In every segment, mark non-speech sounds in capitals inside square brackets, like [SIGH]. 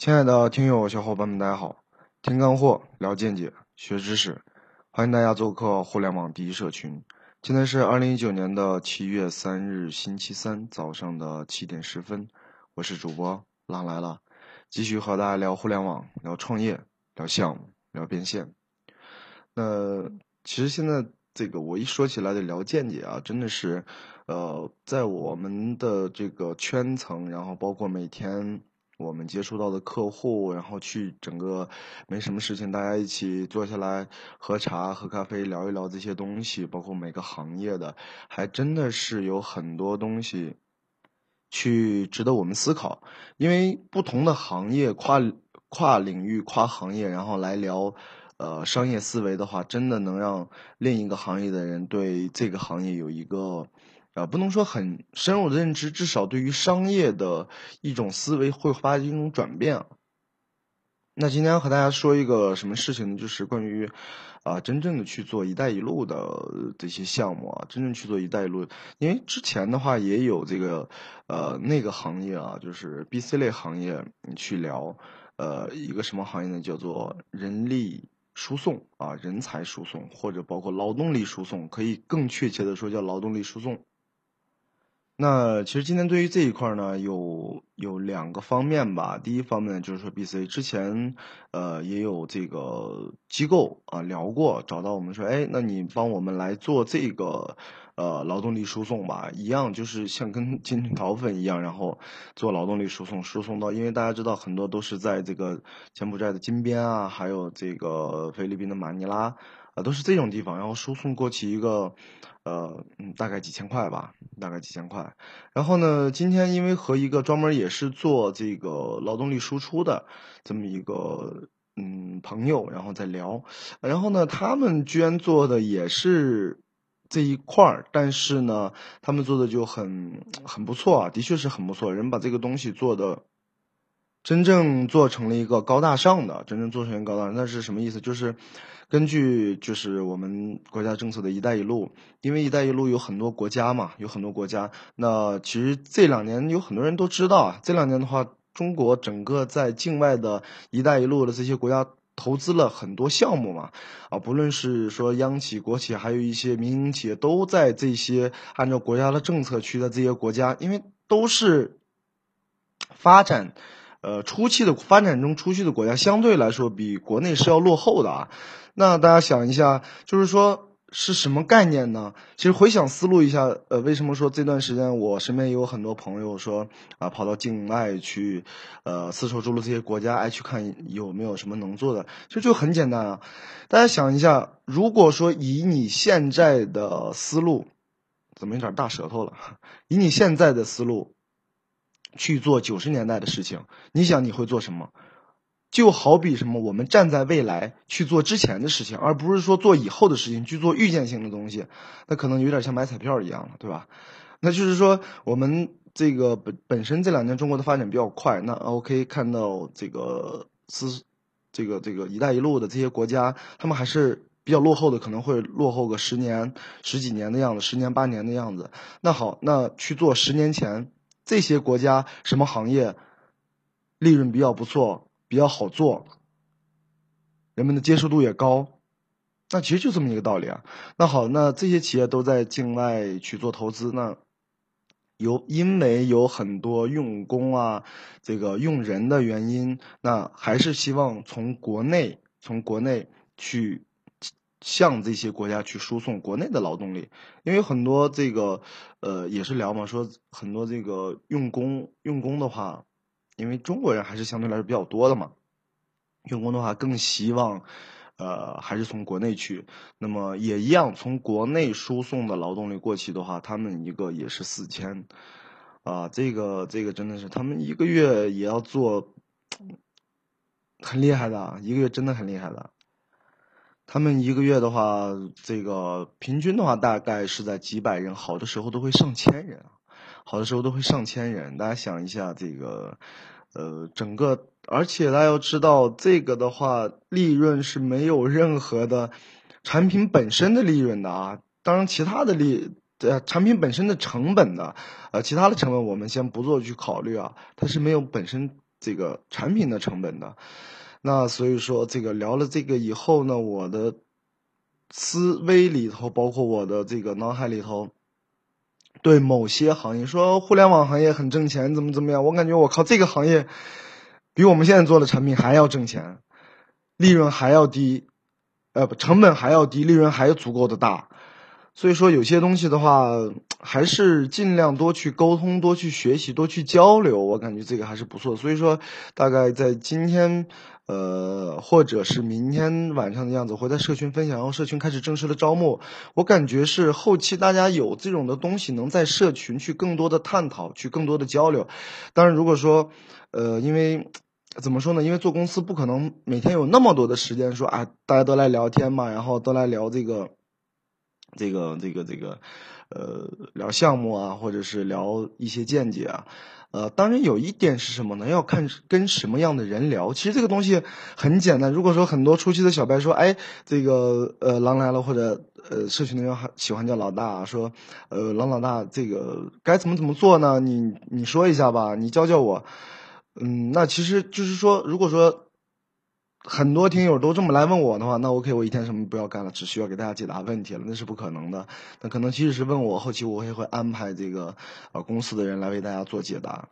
亲爱的听友小伙伴们，大家好！听干货，聊见解，学知识，欢迎大家做客互联网第一社群。今天是二零一九年的七月三日，星期三早上的七点十分，我是主播浪来了，继续和大家聊互联网，聊创业，聊项目，聊变现。那其实现在这个我一说起来的聊见解啊，真的是，呃，在我们的这个圈层，然后包括每天。我们接触到的客户，然后去整个没什么事情，大家一起坐下来喝茶、喝咖啡，聊一聊这些东西，包括每个行业的，还真的是有很多东西去值得我们思考。因为不同的行业、跨跨领域、跨行业，然后来聊呃商业思维的话，真的能让另一个行业的人对这个行业有一个。啊，不能说很深入的认知，至少对于商业的一种思维会发生一种转变。那今天和大家说一个什么事情呢？就是关于啊，真正的去做“一带一路”的这些项目啊，真正去做“一带一路”。因为之前的话也有这个呃那个行业啊，就是 B、C 类行业去聊呃一个什么行业呢？叫做人力输送啊，人才输送，或者包括劳动力输送，可以更确切的说叫劳动力输送。那其实今天对于这一块呢，有有两个方面吧。第一方面就是说，B、C 之前呃也有这个机构啊聊过，找到我们说，哎，那你帮我们来做这个呃劳动力输送吧，一样就是像跟 [LAUGHS] 金条粉一样，然后做劳动力输送，输送到，因为大家知道很多都是在这个柬埔寨的金边啊，还有这个菲律宾的马尼拉。都是这种地方，然后输送过去一个，呃，嗯，大概几千块吧，大概几千块。然后呢，今天因为和一个专门也是做这个劳动力输出的这么一个嗯朋友，然后在聊，然后呢，他们居然做的也是这一块儿，但是呢，他们做的就很很不错啊，的确是很不错，人把这个东西做的。真正做成了一个高大上的，真正做成一个高大上，那是什么意思？就是根据就是我们国家政策的一带一路，因为一带一路有很多国家嘛，有很多国家。那其实这两年有很多人都知道啊，这两年的话，中国整个在境外的一带一路的这些国家投资了很多项目嘛，啊，不论是说央企、国企，还有一些民营企业，都在这些按照国家的政策去的这些国家，因为都是发展。呃，初期的发展中，初期的国家相对来说比国内是要落后的啊。那大家想一下，就是说是什么概念呢？其实回想思路一下，呃，为什么说这段时间我身边也有很多朋友说啊，跑到境外去，呃，丝绸之路这些国家，哎，去看有没有什么能做的？其实就很简单啊。大家想一下，如果说以你现在的思路，怎么有点大舌头了？[LAUGHS] 以你现在的思路。去做九十年代的事情，你想你会做什么？就好比什么，我们站在未来去做之前的事情，而不是说做以后的事情，去做预见性的东西，那可能有点像买彩票一样了，对吧？那就是说，我们这个本本身这两年中国的发展比较快，那 OK 看到这个是这个这个“一带一路”的这些国家，他们还是比较落后的，可能会落后个十年、十几年的样子，十年八年的样子。那好，那去做十年前。这些国家什么行业利润比较不错，比较好做，人们的接受度也高，那其实就这么一个道理啊。那好，那这些企业都在境外去做投资，那有因为有很多用工啊，这个用人的原因，那还是希望从国内从国内去。向这些国家去输送国内的劳动力，因为很多这个，呃，也是聊嘛，说很多这个用工用工的话，因为中国人还是相对来说比较多的嘛，用工的话更希望，呃，还是从国内去。那么也一样，从国内输送的劳动力过去的话，他们一个也是四千，啊，这个这个真的是他们一个月也要做，[TSK] 很厉害的，一个月真的很厉害的。他们一个月的话，这个平均的话大概是在几百人，好的时候都会上千人啊，好的时候都会上千人。大家想一下，这个，呃，整个，而且大家要知道，这个的话，利润是没有任何的产品本身的利润的啊。当然，其他的利，呃，产品本身的成本的，呃，其他的成本我们先不做去考虑啊，它是没有本身这个产品的成本的。那所以说，这个聊了这个以后呢，我的思维里头，包括我的这个脑海里头，对某些行业说互联网行业很挣钱，怎么怎么样？我感觉我靠，这个行业比我们现在做的产品还要挣钱，利润还要低，呃，不，成本还要低，利润还足够的大。所以说，有些东西的话，还是尽量多去沟通，多去学习，多去交流。我感觉这个还是不错。所以说，大概在今天。呃，或者是明天晚上的样子，会在社群分享，然后社群开始正式的招募。我感觉是后期大家有这种的东西，能在社群去更多的探讨，去更多的交流。当然，如果说，呃，因为怎么说呢？因为做公司不可能每天有那么多的时间说啊，大家都来聊天嘛，然后都来聊这个，这个，这个，这个，呃，聊项目啊，或者是聊一些见解啊。呃，当然有一点是什么呢？要看跟什么样的人聊。其实这个东西很简单。如果说很多初期的小白说，哎，这个呃狼来了，或者呃社群里面喜欢叫老大，说，呃狼老大，这个该怎么怎么做呢？你你说一下吧，你教教我。嗯，那其实就是说，如果说。很多听友都这么来问我的话，那 OK，我一天什么不要干了，只需要给大家解答问题了，那是不可能的。那可能即使是问我，后期我也会安排这个呃公司的人来为大家做解答。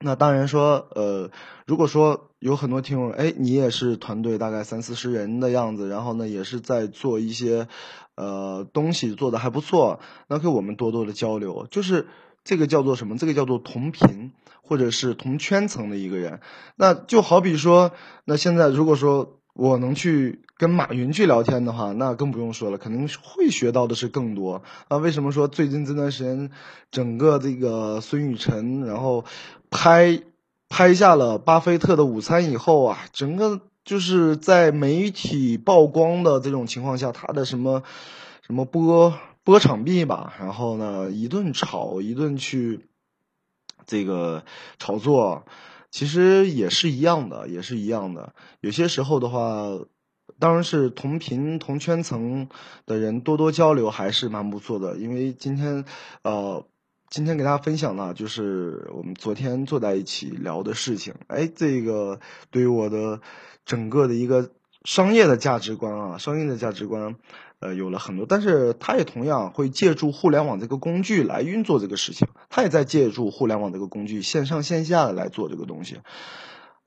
那当然说，呃，如果说有很多听友，哎，你也是团队大概三四十人的样子，然后呢也是在做一些呃东西做的还不错，那给我们多多的交流，就是这个叫做什么？这个叫做同频。或者是同圈层的一个人，那就好比说，那现在如果说我能去跟马云去聊天的话，那更不用说了，肯定会学到的是更多啊。为什么说最近这段时间，整个这个孙雨晨，然后拍拍下了巴菲特的午餐以后啊，整个就是在媒体曝光的这种情况下，他的什么什么播波场币吧，然后呢一顿炒，一顿去。这个炒作其实也是一样的，也是一样的。有些时候的话，当然是同频同圈层的人多多交流还是蛮不错的。因为今天，呃，今天给大家分享呢，就是我们昨天坐在一起聊的事情。哎，这个对于我的整个的一个商业的价值观啊，商业的价值观。呃，有了很多，但是他也同样会借助互联网这个工具来运作这个事情，他也在借助互联网这个工具，线上线下的来做这个东西，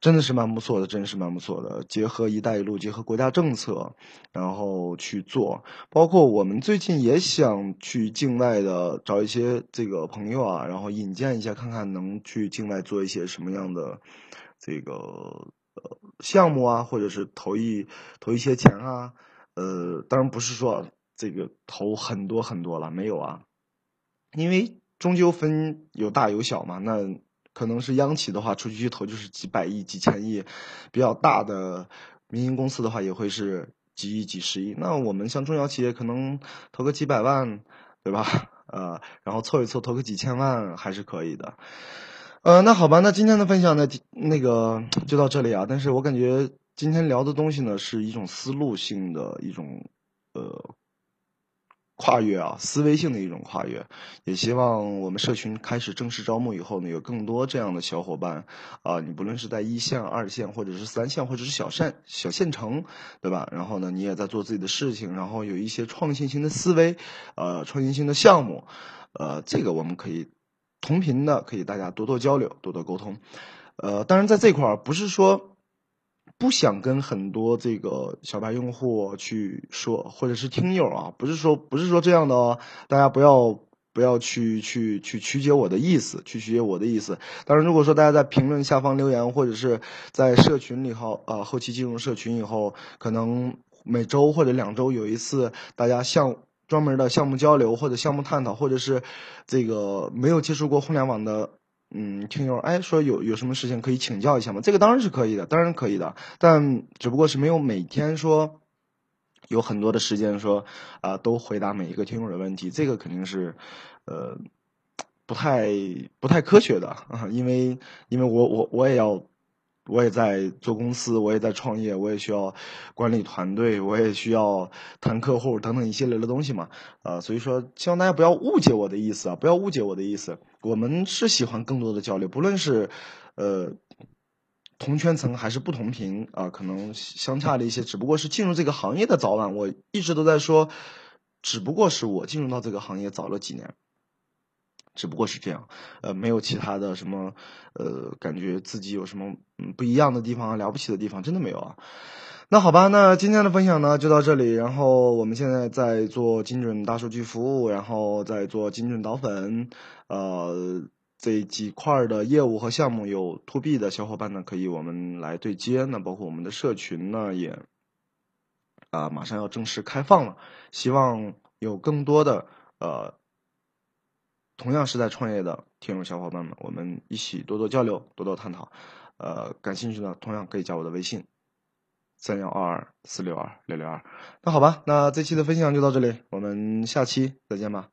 真的是蛮不错的，真的是蛮不错的。结合“一带一路”，结合国家政策，然后去做，包括我们最近也想去境外的找一些这个朋友啊，然后引荐一下，看看能去境外做一些什么样的这个呃项目啊，或者是投一投一些钱啊。呃，当然不是说这个投很多很多了，没有啊，因为终究分有大有小嘛。那可能是央企的话，出去去投就是几百亿、几千亿，比较大的民营公司的话也会是几亿、几十亿。那我们像中小企业，可能投个几百万，对吧？呃，然后凑一凑，投个几千万还是可以的。呃，那好吧，那今天的分享呢，那个就到这里啊。但是我感觉。今天聊的东西呢，是一种思路性的一种，呃，跨越啊，思维性的一种跨越。也希望我们社群开始正式招募以后呢，有更多这样的小伙伴啊，你不论是在一线、二线，或者是三线，或者是小县小县城，对吧？然后呢，你也在做自己的事情，然后有一些创新性的思维，呃，创新性的项目，呃，这个我们可以同频的，可以大家多多交流，多多沟通。呃，当然在这块儿不是说。不想跟很多这个小白用户去说，或者是听友啊，不是说不是说这样的哦，大家不要不要去去去曲解我的意思，去曲解我的意思。当然，如果说大家在评论下方留言，或者是在社群里后，啊，后期进入社群以后，可能每周或者两周有一次，大家项专门的项目交流或者项目探讨，或者是这个没有接触过互联网的。嗯，听友，哎，说有有什么事情可以请教一下吗？这个当然是可以的，当然可以的，但只不过是没有每天说有很多的时间说啊，都回答每一个听友的问题，这个肯定是呃不太不太科学的啊，因为因为我我我也要。我也在做公司，我也在创业，我也需要管理团队，我也需要谈客户等等一系列的东西嘛。呃，所以说希望大家不要误解我的意思啊，不要误解我的意思。我们是喜欢更多的交流，不论是呃同圈层还是不同频啊，可能相差了一些，只不过是进入这个行业的早晚。我一直都在说，只不过是我进入到这个行业早了几年，只不过是这样，呃，没有其他的什么，呃，感觉自己有什么不一样的地方、了不起的地方，真的没有啊。那好吧，那今天的分享呢就到这里。然后我们现在在做精准大数据服务，然后在做精准导粉，呃，这几块的业务和项目有 to B 的小伙伴呢，可以我们来对接。那包括我们的社群呢，也啊马上要正式开放了，希望有更多的呃同样是在创业的听众小伙伴们，我们一起多多交流，多多探讨。呃，感兴趣的同样可以加我的微信。三幺二二四六二六六二，那好吧，那这期的分享就到这里，我们下期再见吧。